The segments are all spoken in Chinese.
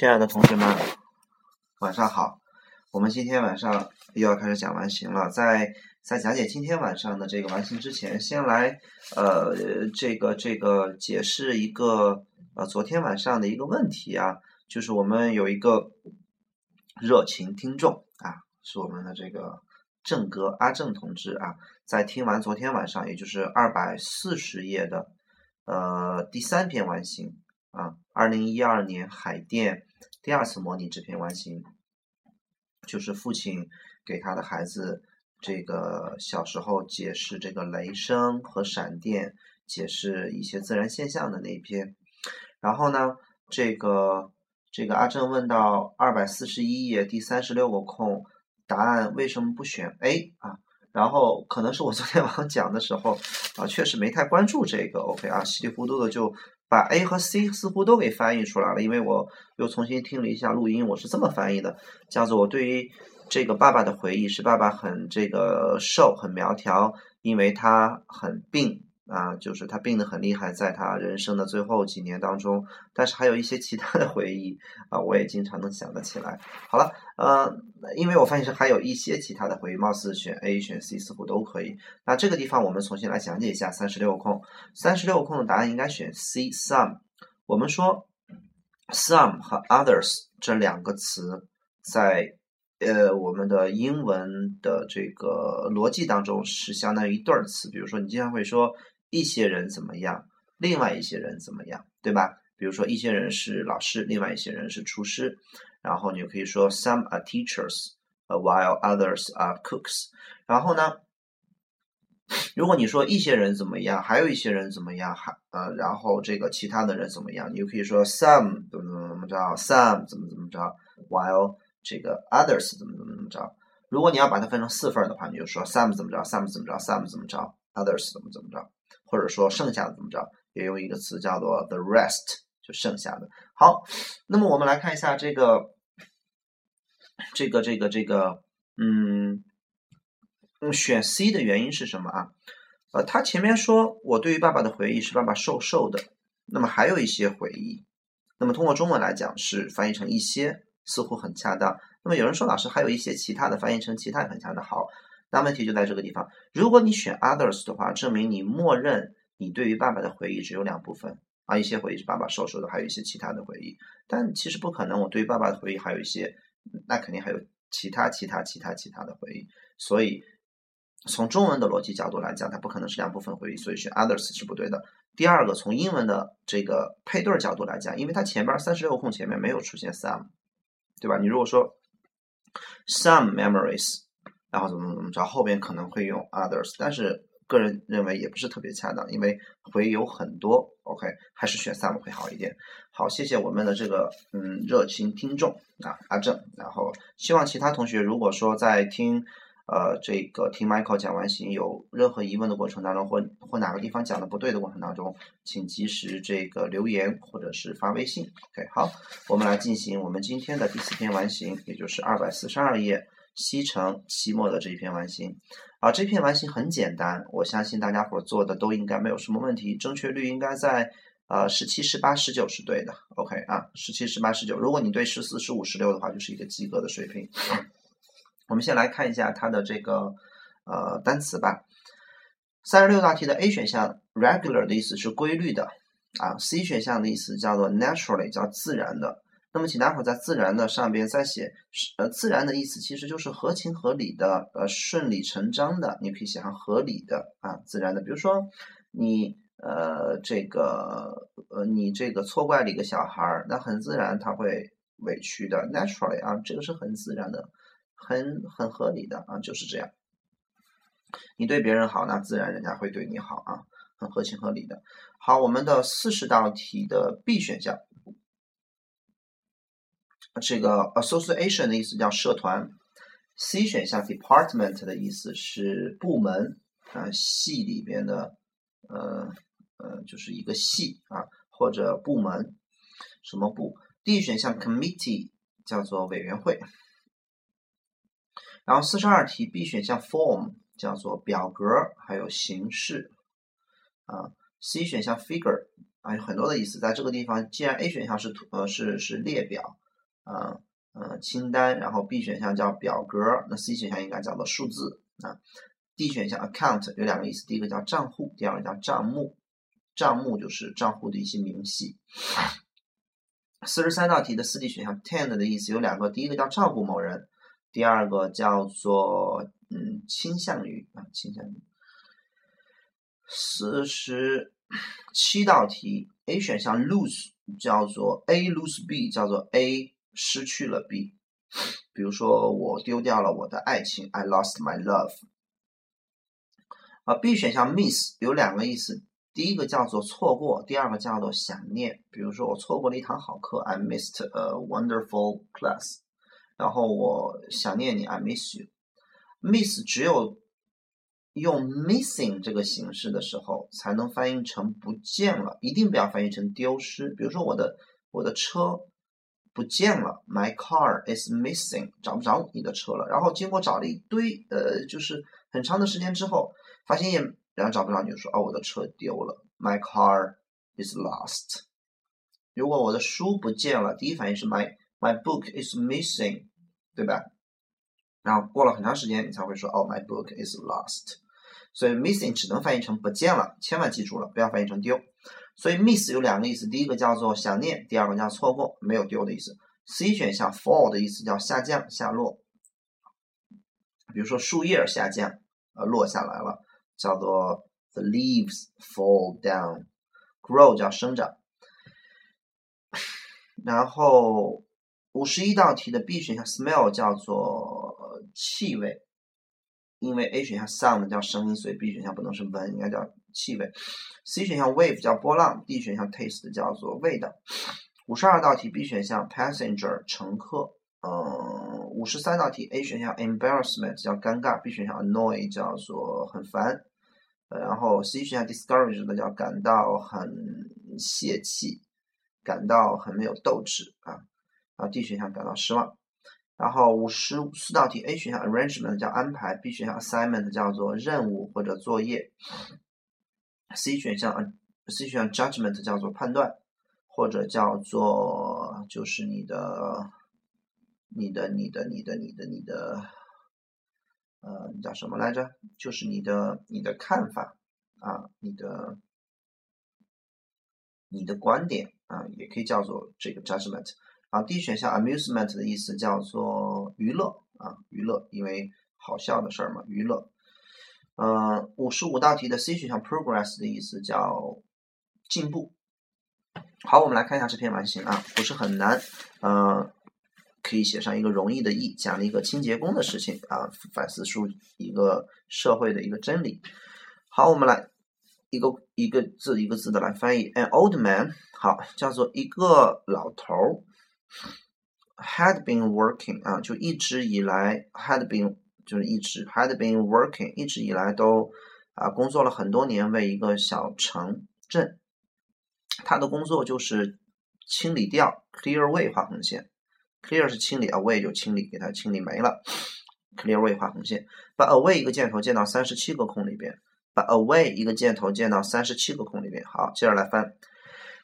亲爱的同学们，晚上好。我们今天晚上又要开始讲完形了。在在讲解今天晚上的这个完形之前，先来呃这个这个解释一个呃昨天晚上的一个问题啊，就是我们有一个热情听众啊，是我们的这个郑哥阿正同志啊，在听完昨天晚上，也就是二百四十页的呃第三篇完形。啊，二零一二年海淀第二次模拟这篇完形，就是父亲给他的孩子这个小时候解释这个雷声和闪电，解释一些自然现象的那一篇。然后呢，这个这个阿正问到二百四十一页第三十六个空，答案为什么不选 A 啊？然后可能是我昨天晚上讲的时候啊，确实没太关注这个 OK 啊，稀里糊涂的就。把 A 和 C 似乎都给翻译出来了，因为我又重新听了一下录音，我是这么翻译的，叫做我对于这个爸爸的回忆是爸爸很这个瘦很苗条，因为他很病。啊，就是他病得很厉害，在他人生的最后几年当中，但是还有一些其他的回忆啊，我也经常能想得起来。好了，呃，因为我发现是还有一些其他的回忆，貌似选 A 选 C 似乎都可以。那这个地方我们重新来讲解一下三十六空，三十六空的答案应该选 C some。我们说 some 和 others 这两个词在呃我们的英文的这个逻辑当中是相当于一对儿词，比如说你经常会说。一些人怎么样？另外一些人怎么样？对吧？比如说，一些人是老师，另外一些人是厨师。然后你就可以说，Some are teachers, while others are cooks。然后呢，如果你说一些人怎么样，还有一些人怎么样，还呃，然后这个其他的人怎么样，你就可以说，Some 怎么怎么怎么着，Some 怎么怎么着，while 这个 others 怎么怎么怎么着。如果你要把它分成四份的话，你就说，Some 怎么着，Some 怎么着，Some 怎么着，others 怎么怎么着。或者说剩下的怎么着，也用一个词叫做 the rest，就剩下的。好，那么我们来看一下这个，这个这个这个，嗯，嗯，选 C 的原因是什么啊？呃，他前面说我对于爸爸的回忆是爸爸瘦瘦的，那么还有一些回忆，那么通过中文来讲是翻译成一些，似乎很恰当。那么有人说老师还有一些其他的翻译成其他也很恰当。好。那问题就在这个地方，如果你选 others 的话，证明你默认你对于爸爸的回忆只有两部分啊，一些回忆是爸爸瘦瘦的，还有一些其他的回忆。但其实不可能，我对于爸爸的回忆还有一些，那肯定还有其他、其他、其他、其他的回忆。所以从中文的逻辑角度来讲，它不可能是两部分回忆，所以选 others 是不对的。第二个，从英文的这个配对角度来讲，因为它前边三十六空前面没有出现 some，对吧？你如果说 some memories。然后怎么怎么着，后边可能会用 others，但是个人认为也不是特别恰当，因为会有很多，OK，还是选 some 会好一点。好，谢谢我们的这个嗯热情听众啊阿正，然后希望其他同学如果说在听呃这个听 Michael 讲完形有任何疑问的过程当中，或或哪个地方讲的不对的过程当中，请及时这个留言或者是发微信。OK，好，我们来进行我们今天的第四篇完形，也就是二百四十二页。西城期末的这一篇完形，啊，这篇完形很简单，我相信大家伙做的都应该没有什么问题，正确率应该在呃十七、十八、十九是对的。OK 啊，十七、十八、十九，如果你对十四、十五、十六的话，就是一个及格的水平。我们先来看一下它的这个呃单词吧。三十六道题的 A 选项 regular 的意思是规律的啊，C 选项的意思叫做 naturally，叫自然的。那么，请大伙在自然的上边再写，呃，自然的意思其实就是合情合理的，呃，顺理成章的。你可以写上合理的啊，自然的。比如说，你呃，这个呃，你这个错怪了一个小孩儿，那很自然他会委屈的，naturally 啊，这个是很自然的，很很合理的啊，就是这样。你对别人好，那自然人家会对你好啊，很合情合理的。好，我们的四十道题的 B 选项。这个 association 的意思叫社团，C 选项 department 的意思是部门啊，系里边的呃呃就是一个系啊或者部门什么部，D 选项 committee 叫做委员会，然后四十二题 B 选项 form 叫做表格还有形式。啊，C 选项 figure 啊有很多的意思，在这个地方既然 A 选项是图呃是是列表。呃呃清单，然后 B 选项叫表格，那 C 选项应该叫做数字啊。D 选项 account 有两个意思，第一个叫账户，第二个叫账目。账目就是账户的一些明细。四十三道题的四 D 选项 tend 的意思有两个，第一个叫照顾某人，第二个叫做嗯倾向于啊倾向于。四十七道题 A 选项 lose 叫做 A lose B 叫做 A 失去了 B，比如说我丢掉了我的爱情，I lost my love。啊 B 选项 miss 有两个意思。第一个叫做错过，第二个叫做想念。比如说，我错过了一堂好课，I missed a wonderful class。然后我想念你，I miss you。miss 只有用 missing 这个形式的时候，才能翻译成不见了，一定不要翻译成丢失。比如说，我的我的车不见了，My car is missing，找不着你的车了。然后经过找了一堆，呃，就是很长的时间之后，发现也。然后找不着你就说哦，我的车丢了，My car is lost。如果我的书不见了，第一反应是 My my book is missing，对吧？然后过了很长时间，你才会说哦，My book is lost。所以 missing 只能翻译成不见了，千万记住了，不要翻译成丢。所以 miss 有两个意思，第一个叫做想念，第二个叫错过，没有丢的意思。C 选项 fall 的意思叫下降、下落。比如说树叶下降，呃，落下来了。叫做 the leaves fall down，grow 叫生长。然后五十一道题的 B 选项 smell 叫做气味，因为 A 选项 sound 叫声音，所以 B 选项不能是闻，应该叫气味。C 选项 wave 叫波浪，D 选项 taste 叫做味道。五十二道题 B 选项 passenger 乘客。嗯，五十三道题 A 选项 embarrassment 叫尴尬，B 选项 annoy 叫做很烦。然后 C 选项 discouraged 叫感到很泄气，感到很没有斗志啊。然后 D 选项感到失望。然后五十四道题 A 选项 arrangement 叫安排，B 选项 assignment 叫做任务或者作业。C 选项啊 C 选项 judgment 叫做判断，或者叫做就是你的你的你的你的你的你的。呃，叫什么来着？就是你的你的看法啊，你的你的观点啊，也可以叫做这个 judgment。然后 D 选项 amusement 的意思叫做娱乐啊，娱乐，因为好笑的事儿嘛，娱乐。呃，五十五道题的 C 选项 progress 的意思叫进步。好，我们来看一下这篇完形啊，不是很难，呃。可以写上一个容易的易，讲了一个清洁工的事情啊，反思出一个社会的一个真理。好，我们来一个一个字一个字的来翻译。An old man，好，叫做一个老头儿，had been working 啊，就一直以来 had been 就是一直 had been working，一直以来都啊工作了很多年，为一个小城镇，他的工作就是清理掉 clear away 画红线。Clear 是清理，Away 就清理，给它清理没了。Clear away 画红线，把 Away 一个箭头箭到三十七个空里边，把 Away 一个箭头箭到三十七个空里边。好，接着来翻。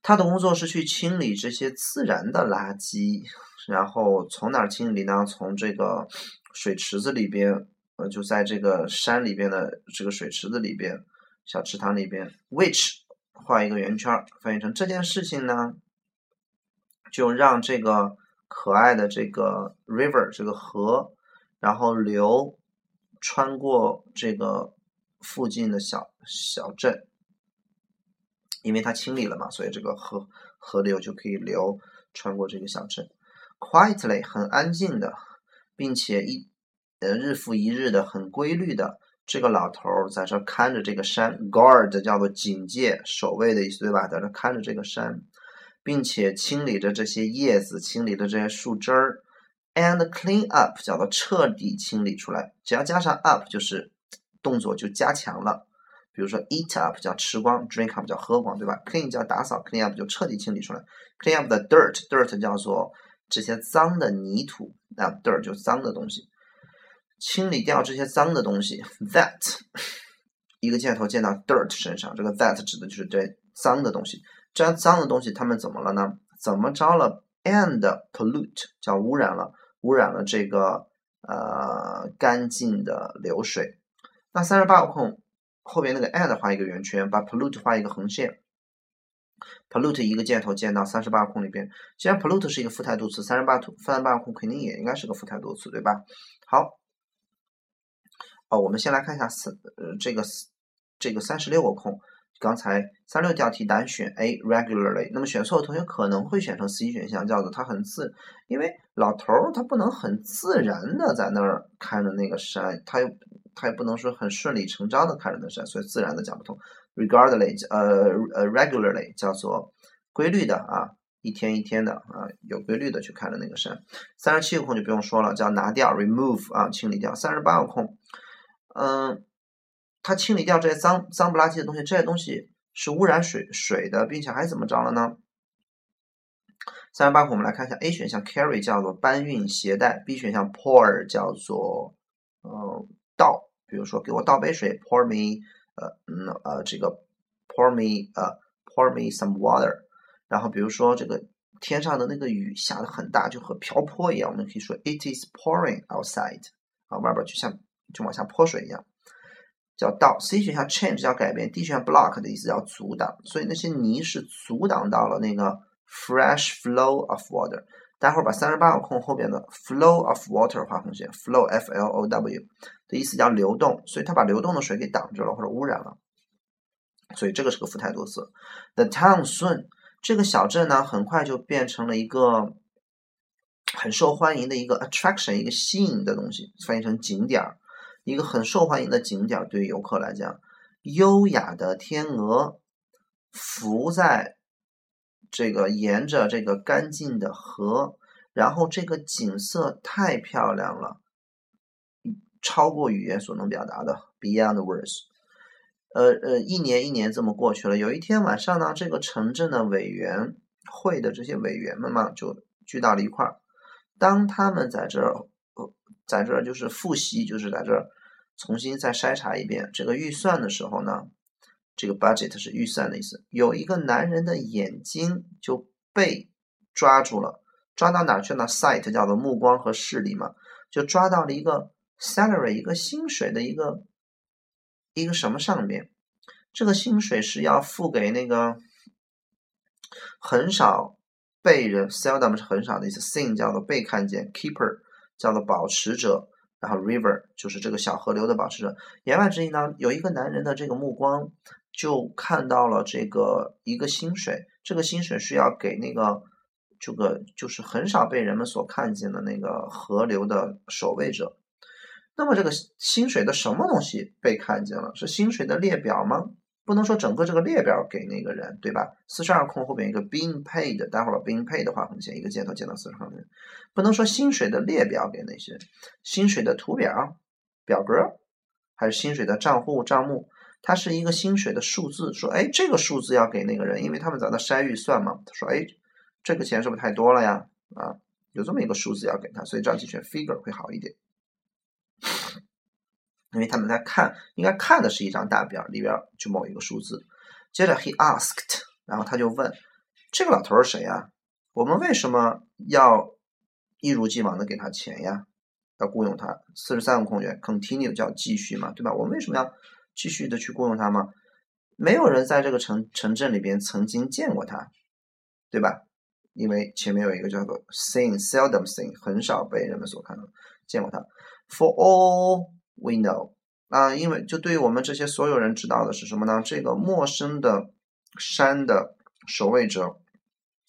他的工作是去清理这些自然的垃圾，然后从哪儿清理呢？从这个水池子里边，呃，就在这个山里边的这个水池子里边，小池塘里边。Which 画一个圆圈，翻译成这件事情呢，就让这个。可爱的这个 river 这个河，然后流穿过这个附近的小小镇，因为它清理了嘛，所以这个河河流就可以流穿过这个小镇。Quietly 很安静的，并且一呃日复一日的很规律的，这个老头儿在这看着这个山，guard 叫做警戒守卫的意思对吧？在这看着这个山。并且清理着这些叶子，清理着这些树枝儿，and clean up 叫做彻底清理出来。只要加上 up，就是动作就加强了。比如说 eat up 叫吃光，drink up 叫喝光，对吧？clean 叫打扫，clean up 就彻底清理出来。clean up the dirt，dirt 叫做这些脏的泥土，那 dirt 就脏的东西。清理掉这些脏的东西，that 一个箭头箭到 dirt 身上，这个 that 指的就是这脏的东西。这脏的东西，他们怎么了呢？怎么着了？and pollute 叫污染了，污染了这个呃干净的流水。那三十八个空后边那个 and 画一个圆圈，把 pollute 画一个横线。Pollute 一个箭头箭到三十八空里边。既然 pollute 是一个复态度词，三十八三十八空肯定也应该是个复态度词，对吧？好，哦，我们先来看一下三呃这个这个三十六个空。刚才三六道题答案选 A regularly，那么选错的同学可能会选成 C 选项，叫做它很自，因为老头儿他不能很自然的在那儿看着那个山，他又他也不能说很顺理成章的看着那山，所以自然的讲不通。Regardly 呃呃 regularly 叫做规律的啊，一天一天的啊，有规律的去看着那个山。三十七个空就不用说了，叫拿掉 remove 啊，清理掉。三十八个空，嗯。它清理掉这些脏脏不拉几的东西，这些东西是污染水水的，并且还怎么着了呢？三十八空，我们来看一下 A 选项 carry 叫做搬运携带，B 选项 pour 叫做呃倒，比如说给我倒杯水，pour me 呃嗯呃这个 pour me 呃 pour me some water，然后比如说这个天上的那个雨下的很大，就和瓢泼一样，我们可以说 it is pouring outside，啊外边就像就往下泼水一样。叫到，C 选项 change 叫改变，D 选项 block 的意思叫阻挡，所以那些泥是阻挡到了那个 fresh flow of water。待会儿把三十八个空后边的 flow of water 画红线，flow f l o w 的意思叫流动，所以它把流动的水给挡住了或者污染了，所以这个是个复态多词。The town soon 这个小镇呢，很快就变成了一个很受欢迎的一个 attraction，一个吸引的东西，翻译成景点儿。一个很受欢迎的景点儿，对于游客来讲，优雅的天鹅浮在这个沿着这个干净的河，然后这个景色太漂亮了，超过语言所能表达的，beyond words。呃呃，一年一年这么过去了，有一天晚上呢，这个城镇的委员会的这些委员们嘛，就聚到了一块儿，当他们在这儿，在这儿就是复习，就是在这儿。重新再筛查一遍这个预算的时候呢，这个 budget 是预算的意思。有一个男人的眼睛就被抓住了，抓到哪去呢？sight 叫做目光和视力嘛，就抓到了一个 salary 一个薪水的一个一个什么上面。这个薪水是要付给那个很少被人 seldom 是很少的意思，seen 叫做被看见，keeper 叫做保持者。然后 river 就是这个小河流的保持者。言外之意呢，有一个男人的这个目光就看到了这个一个薪水，这个薪水是要给那个这个就是很少被人们所看见的那个河流的守卫者。那么这个薪水的什么东西被看见了？是薪水的列表吗？不能说整个这个列表给那个人，对吧？四十二空后边一个 being paid，待会儿把 being paid 画横线，一个箭头箭到四十二，不能说薪水的列表给那些薪水的图表、表格，还是薪水的账户账目，它是一个薪水的数字，说哎这个数字要给那个人，因为他们在那筛预算嘛，他说哎这个钱是不是太多了呀？啊，有这么一个数字要给他，所以这样去选 figure 会好一点。因为他们在看，应该看的是一张大表，里边就某一个数字。接着，he asked，然后他就问：“这个老头是谁呀？我们为什么要一如既往的给他钱呀？要雇佣他？四十三个空缺，continue 叫继续嘛，对吧？我们为什么要继续的去雇佣他吗？没有人在这个城城镇里边曾经见过他，对吧？因为前面有一个叫做 seen，seldom seen，很少被人们所看到见过他。For all We know 啊，因为就对于我们这些所有人知道的是什么呢？这个陌生的山的守卫者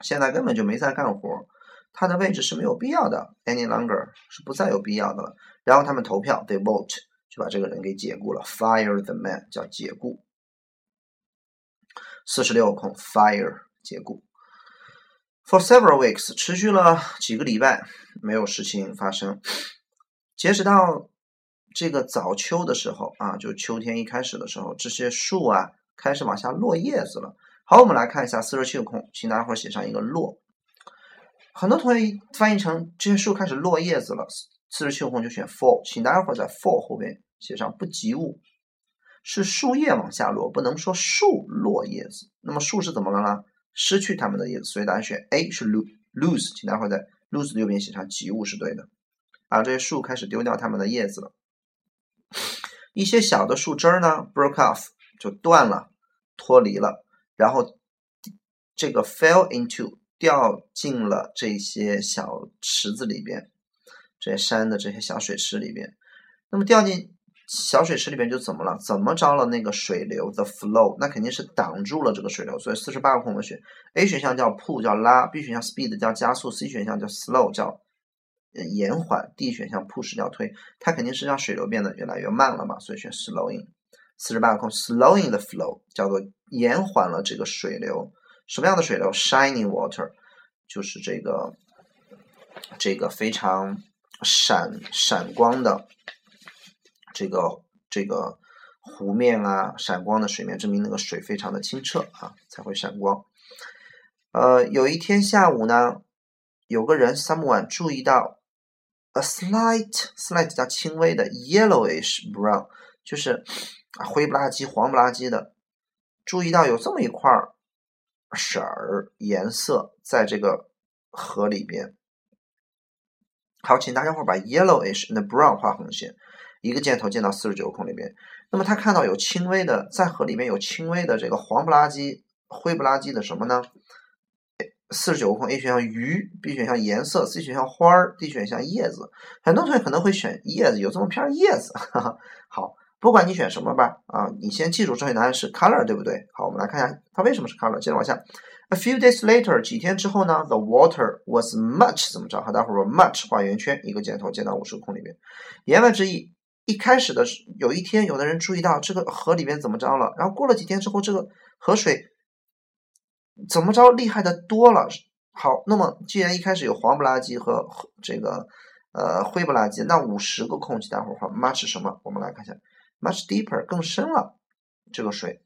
现在根本就没在干活，他的位置是没有必要的，any longer 是不再有必要的了。然后他们投票，they vote 就把这个人给解雇了，fire the man 叫解雇。四十六空 fire 解雇。For several weeks 持续了几个礼拜，没有事情发生，截止到。这个早秋的时候啊，就秋天一开始的时候，这些树啊开始往下落叶子了。好，我们来看一下四十七个空，请大家伙写上一个“落”。很多同学翻译成这些树开始落叶子了，四十七个空就选 “fall”，请大家伙在 “fall” 后边写上不及物，是树叶往下落，不能说树落叶子。那么树是怎么了呢？失去它们的叶子，所以大家选 A 是 lose lose，请待会在 lose 的右边写上及物是对的。啊，这些树开始丢掉它们的叶子了。一些小的树枝呢，broke off 就断了，脱离了，然后这个 fell into 掉进了这些小池子里边，这些山的这些小水池里边。那么掉进小水池里边就怎么了？怎么着了？那个水流 the flow，那肯定是挡住了这个水流。所以四十八个空我们选 A 选项叫 pull 叫拉，B 选项 speed 叫加速，C 选项叫 slow 叫。延缓，D 选项 push 叫推，它肯定是让水流变得越来越慢了嘛，所以选 slowing。四十八个空，slowing the flow 叫做延缓了这个水流。什么样的水流？shining water 就是这个这个非常闪闪光的这个这个湖面啊，闪光的水面，证明那个水非常的清澈啊，才会闪光。呃，有一天下午呢，有个人 someone 注意到。A slight, slight 叫轻微的，yellowish brown 就是灰不拉几、黄不拉几的。注意到有这么一块儿色儿颜色在这个河里边。好，请大家伙把 yellowish 那 brown 画横线，一个箭头箭到四十九空里面。那么他看到有轻微的在河里面有轻微的这个黄不拉几、灰不拉几的什么呢？四十九个空，A 选项鱼，B 选项颜色，C 选项花儿，D 选项叶子。很多同学可能会选叶子，有这么片叶子。哈哈。好，不管你选什么吧，啊，你先记住正确答案是 color，对不对？好，我们来看一下它为什么是 color。接着往下，A few days later，几天之后呢？The water was much 怎么着？和待会儿 much 画圆圈，一个箭头箭到五十个空里面。言外之意，一开始的有一天，有的人注意到这个河里面怎么着了，然后过了几天之后，这个河水。怎么着厉害的多了？好，那么既然一开始有黄不拉几和这个呃灰不拉几，那五十个空气，待会儿画 much 什么？我们来看一下，much deeper 更深了，这个水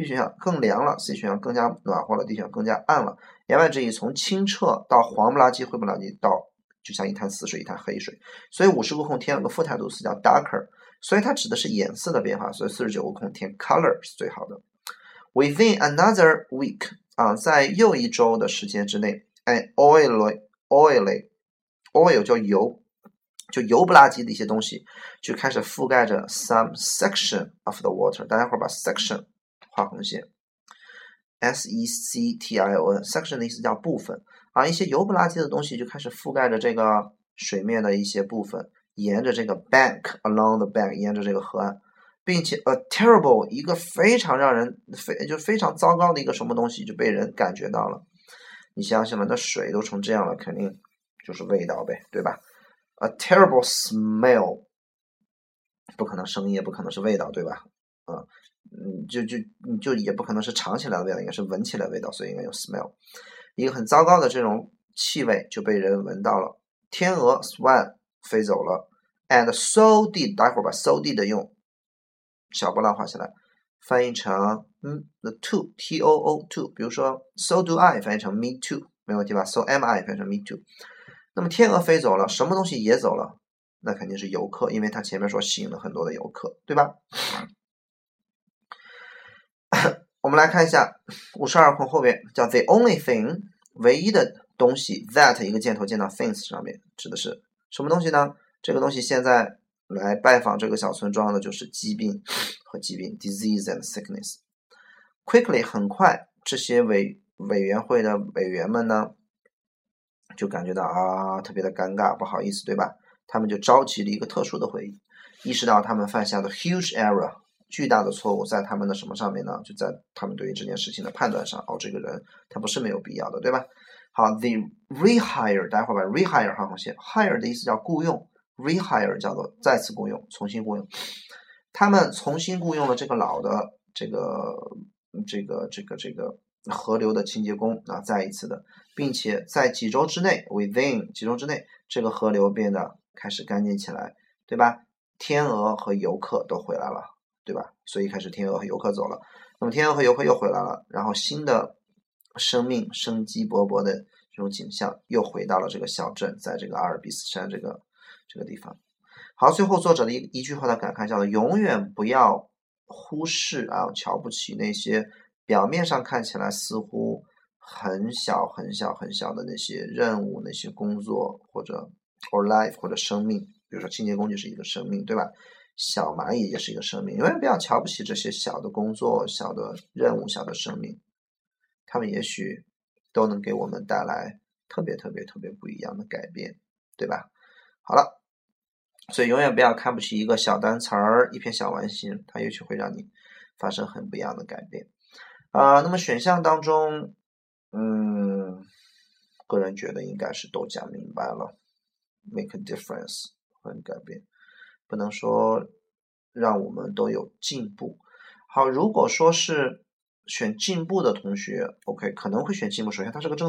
B 选项更凉了，C 选项更加暖和了，D 选项更加暗了。言外之意，从清澈到黄不拉几、灰不拉几，到就像一潭死水、一潭黑水。所以五十个空填了个副态度词叫 darker，所以它指的是颜色的变化。所以四十九个空填 color 是最好的。Within another week。啊，在又一周的时间之内，哎，oily，oily，oil 叫油，就油不拉几的一些东西，就开始覆盖着 some section of the water。大家伙把 section 画横线，s e c t i o n，section 的意思叫部分啊，一些油不拉几的东西就开始覆盖着这个水面的一些部分，沿着这个 bank，along the bank，沿着这个河岸。并且，a terrible 一个非常让人非就非常糟糕的一个什么东西就被人感觉到了。你想想嘛，那水都成这样了，肯定就是味道呗，对吧？A terrible smell 不可能声音，也不可能是味道，对吧？嗯，嗯就就就也不可能是尝起来的味道，应该是闻起来的味道，所以应该用 smell。一个很糟糕的这种气味就被人闻到了。天鹅 swan 飞走了，and so did 待会儿把 so did 用。小波浪画起来，翻译成嗯，the two t o o two，比如说 so do I 翻译成 me too，没问题吧？so am I 翻译成 me too。那么天鹅飞走了，什么东西也走了？那肯定是游客，因为它前面说吸引了很多的游客，对吧？我们来看一下五十二空后边叫 the only thing，唯一的东西 that 一个箭头箭到 things 上面，指的是什么东西呢？这个东西现在。来拜访这个小村庄的就是疾病和疾病，disease and sickness。Quickly，很快，这些委委员会的委员们呢，就感觉到啊，特别的尴尬，不好意思，对吧？他们就召集了一个特殊的会议，意识到他们犯下的 huge error，巨大的错误，在他们的什么上面呢？就在他们对于这件事情的判断上。哦，这个人他不是没有必要的，对吧？好，the rehire，待会儿把 rehire 画红线，hire 的意思叫雇佣。Rehire 叫做再次雇佣、重新雇佣。他们重新雇佣了这个老的这个、这个、这个、这个河流的清洁工啊，再一次的，并且在几周之内，within 几周之内，这个河流变得开始干净起来，对吧？天鹅和游客都回来了，对吧？所以开始天鹅和游客走了，那么天鹅和游客又回来了，然后新的生命生机勃勃的这种景象又回到了这个小镇，在这个阿尔卑斯山这个。这个地方，好，最后作者的一一句话的感慨叫做：永远不要忽视啊，瞧不起那些表面上看起来似乎很小很小很小的那些任务、那些工作或者 or life 或者生命，比如说清洁工就是一个生命，对吧？小蚂蚁也是一个生命，永远不要瞧不起这些小的工作、小的任务、小的生命，他们也许都能给我们带来特别特别特别不一样的改变，对吧？好了，所以永远不要看不起一个小单词儿、一篇小完形，它也许会让你发生很不一样的改变。啊，那么选项当中，嗯，个人觉得应该是都讲明白了，make a difference 很改变。不能说让我们都有进步。好，如果说是选进步的同学，OK，可能会选进步。首先，它是个正。